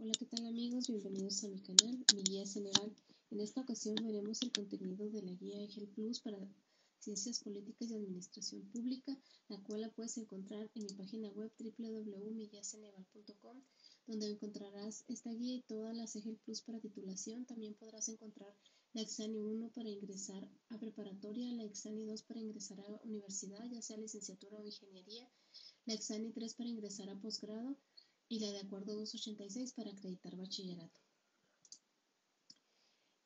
Hola, ¿qué tal amigos? Bienvenidos a mi canal, mi guía general. En esta ocasión veremos el contenido de la guía EGEL Plus para Ciencias Políticas y Administración Pública, la cual la puedes encontrar en mi página web www.miguiaceneval.com, donde encontrarás esta guía y todas las EGEL Plus para titulación. También podrás encontrar la Exani 1 para ingresar a preparatoria, la Exani 2 para ingresar a universidad, ya sea licenciatura o ingeniería, la Exani 3 para ingresar a posgrado, y la de acuerdo 286 para acreditar bachillerato.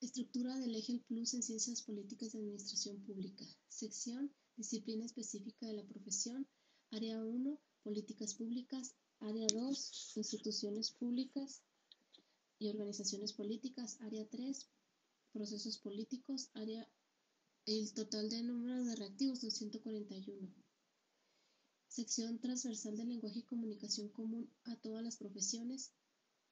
Estructura del eje Plus en Ciencias Políticas de Administración Pública. Sección, disciplina específica de la profesión. Área 1, políticas públicas. Área 2, instituciones públicas y organizaciones políticas. Área 3, procesos políticos. Área, el total de número de reactivos 241. Sección transversal de lenguaje y comunicación común a todas las profesiones.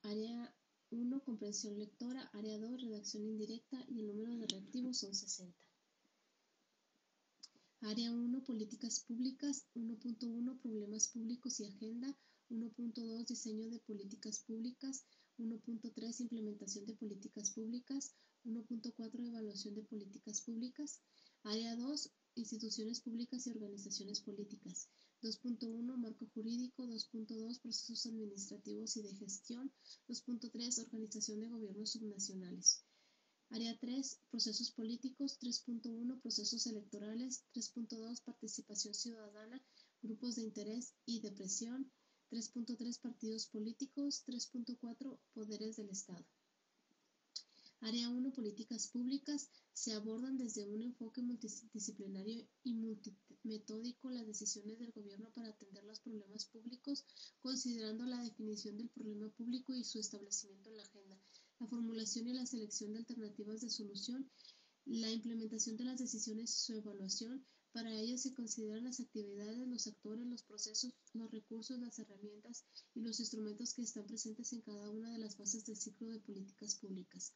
Área 1, comprensión lectora. Área 2, redacción indirecta y el número de reactivos son 60. Área 1, políticas públicas. 1.1, problemas públicos y agenda. 1.2, diseño de políticas públicas. 1.3, implementación de políticas públicas. 1.4, evaluación de políticas públicas. Área 2, instituciones públicas y organizaciones políticas. 2.1 Marco jurídico, 2.2 Procesos administrativos y de gestión, 2.3 Organización de gobiernos subnacionales. Área 3 Procesos políticos, 3.1 Procesos electorales, 3.2 Participación ciudadana, grupos de interés y de presión, 3.3 Partidos políticos, 3.4 Poderes del Estado. Área 1 Políticas públicas se abordan desde un enfoque multidisciplinario y multimetódico las decisiones del gobierno para atender los problemas públicos, considerando la definición del problema público y su establecimiento en la agenda, la formulación y la selección de alternativas de solución, la implementación de las decisiones y su evaluación. Para ello se consideran las actividades, los actores, los procesos, los recursos, las herramientas y los instrumentos que están presentes en cada una de las fases del ciclo de políticas públicas.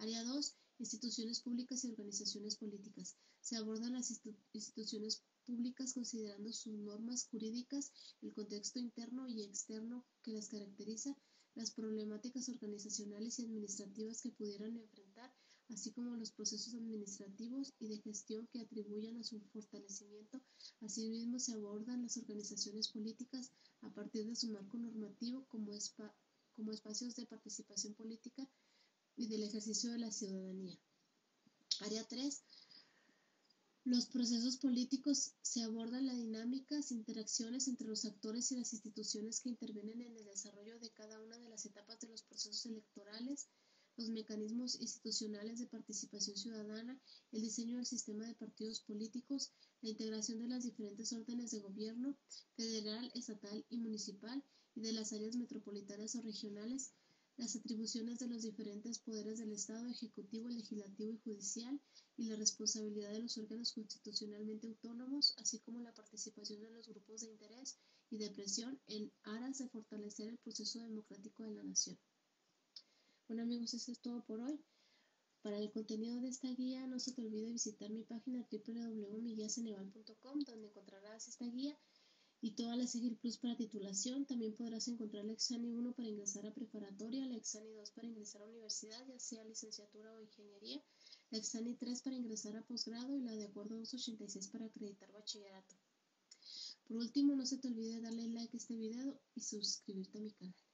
Área 2. Instituciones públicas y organizaciones políticas. Se abordan las instituciones públicas considerando sus normas jurídicas, el contexto interno y externo que las caracteriza, las problemáticas organizacionales y administrativas que pudieran enfrentar, así como los procesos administrativos y de gestión que atribuyan a su fortalecimiento. Asimismo, se abordan las organizaciones políticas a partir de su marco normativo como espacios de participación política y del ejercicio de la ciudadanía. Área 3. Los procesos políticos se abordan las dinámicas, interacciones entre los actores y las instituciones que intervienen en el desarrollo de cada una de las etapas de los procesos electorales, los mecanismos institucionales de participación ciudadana, el diseño del sistema de partidos políticos, la integración de las diferentes órdenes de gobierno, federal, estatal y municipal, y de las áreas metropolitanas o regionales, las atribuciones de los diferentes poderes del Estado, ejecutivo, legislativo y judicial, y la responsabilidad de los órganos constitucionalmente autónomos, así como la participación de los grupos de interés y de presión en aras de fortalecer el proceso democrático de la nación. Bueno amigos, eso es todo por hoy. Para el contenido de esta guía, no se te olvide visitar mi página www.miguiaceneval.com, donde encontrarás esta guía y todas las EGIL Plus para titulación. También podrás encontrar la Exani 1 para ingresar a preparatoria, la Exani 2 para ingresar a universidad, ya sea licenciatura o ingeniería, la Exani 3 para ingresar a posgrado y la de acuerdo 286 para acreditar bachillerato. Por último, no se te olvide darle like a este video y suscribirte a mi canal.